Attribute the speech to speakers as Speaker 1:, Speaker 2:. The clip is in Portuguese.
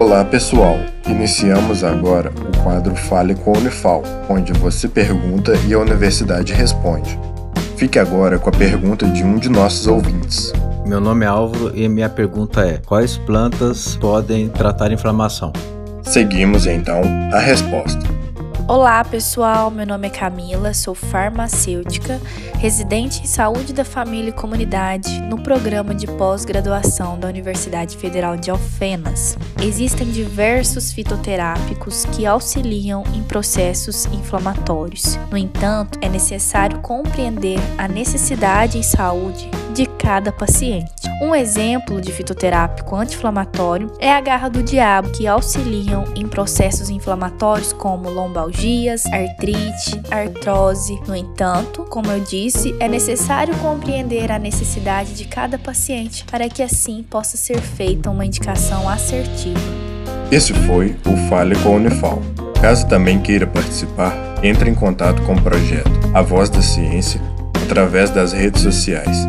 Speaker 1: Olá pessoal, iniciamos agora o quadro Fale com a Unifal, onde você pergunta e a universidade responde. Fique agora com a pergunta de um de nossos ouvintes.
Speaker 2: Meu nome é Álvaro e minha pergunta é: quais plantas podem tratar inflamação?
Speaker 1: Seguimos então a resposta.
Speaker 3: Olá, pessoal. Meu nome é Camila, sou farmacêutica, residente em saúde da família e comunidade no programa de pós-graduação da Universidade Federal de Alfenas. Existem diversos fitoterápicos que auxiliam em processos inflamatórios. No entanto, é necessário compreender a necessidade em saúde de cada paciente. Um exemplo de fitoterápico anti-inflamatório é a garra do diabo, que auxiliam em processos inflamatórios como lombalgias, artrite, artrose. No entanto, como eu disse, é necessário compreender a necessidade de cada paciente para que assim possa ser feita uma indicação assertiva.
Speaker 1: Esse foi o Fale com a Unifal. Caso também queira participar, entre em contato com o projeto A Voz da Ciência através das redes sociais